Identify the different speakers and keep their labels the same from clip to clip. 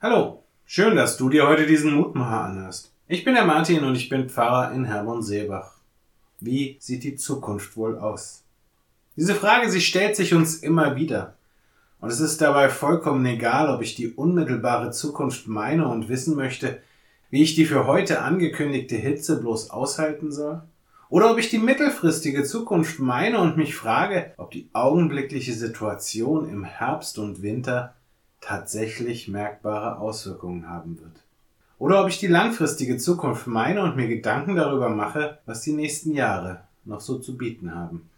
Speaker 1: Hallo, schön, dass du dir heute diesen Mutmacher anhörst. Ich bin der Martin und ich bin Pfarrer in Herborn-Seebach. Wie sieht die Zukunft wohl aus? Diese Frage, sie stellt sich uns immer wieder. Und es ist dabei vollkommen egal, ob ich die unmittelbare Zukunft meine und wissen möchte, wie ich die für heute angekündigte Hitze bloß aushalten soll, oder ob ich die mittelfristige Zukunft meine und mich frage, ob die augenblickliche Situation im Herbst und Winter tatsächlich merkbare Auswirkungen haben wird. Oder ob ich die langfristige Zukunft meine und mir Gedanken darüber mache, was die nächsten Jahre noch so zu bieten haben.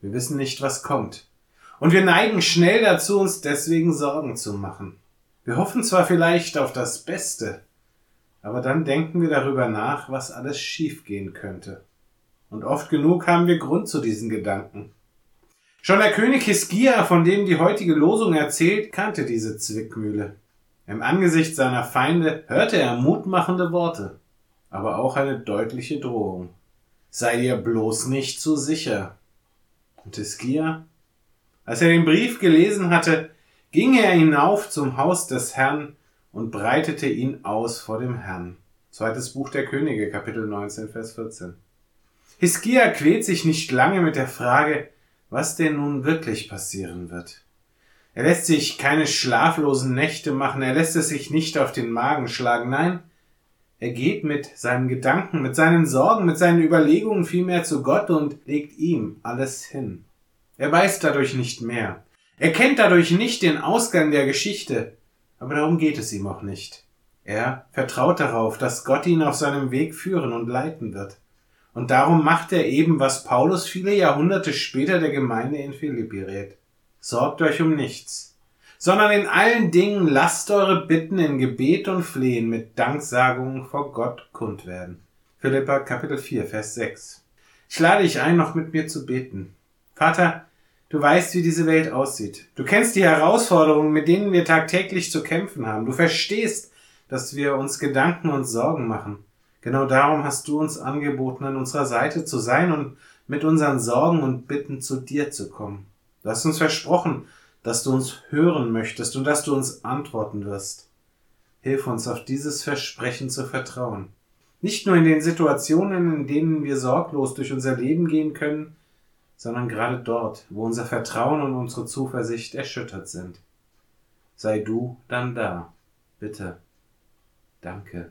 Speaker 1: Wir wissen nicht, was kommt. Und wir neigen schnell dazu, uns deswegen Sorgen zu machen. Wir hoffen zwar vielleicht auf das Beste, aber dann denken wir darüber nach, was alles schiefgehen könnte. Und oft genug haben wir Grund zu diesen Gedanken. Schon der König Hiskia, von dem die heutige Losung erzählt, kannte diese Zwickmühle. Im Angesicht seiner Feinde hörte er mutmachende Worte, aber auch eine deutliche Drohung. Sei dir bloß nicht zu sicher. Und Hiskia? Als er den Brief gelesen hatte, ging er hinauf zum Haus des Herrn und breitete ihn aus vor dem Herrn. Zweites Buch der Könige, Kapitel 19, Vers 14. Hiskia quält sich nicht lange mit der Frage, was denn nun wirklich passieren wird. Er lässt sich keine schlaflosen Nächte machen, er lässt es sich nicht auf den Magen schlagen, nein, er geht mit seinen Gedanken, mit seinen Sorgen, mit seinen Überlegungen vielmehr zu Gott und legt ihm alles hin. Er weiß dadurch nicht mehr. Er kennt dadurch nicht den Ausgang der Geschichte, aber darum geht es ihm auch nicht. Er vertraut darauf, dass Gott ihn auf seinem Weg führen und leiten wird. Und darum macht er eben, was Paulus viele Jahrhunderte später der Gemeinde in Philippi rät. Sorgt euch um nichts, sondern in allen Dingen lasst eure Bitten in Gebet und Flehen mit Danksagungen vor Gott kund werden. Philippa Kapitel 4, Vers 6. Ich lade dich ein, noch mit mir zu beten. Vater, du weißt, wie diese Welt aussieht. Du kennst die Herausforderungen, mit denen wir tagtäglich zu kämpfen haben. Du verstehst, dass wir uns Gedanken und Sorgen machen. Genau darum hast du uns angeboten, an unserer Seite zu sein und mit unseren Sorgen und Bitten zu dir zu kommen. Du hast uns versprochen, dass du uns hören möchtest und dass du uns antworten wirst. Hilf uns auf dieses Versprechen zu vertrauen. Nicht nur in den Situationen, in denen wir sorglos durch unser Leben gehen können, sondern gerade dort, wo unser Vertrauen und unsere Zuversicht erschüttert sind. Sei du dann da. Bitte. Danke.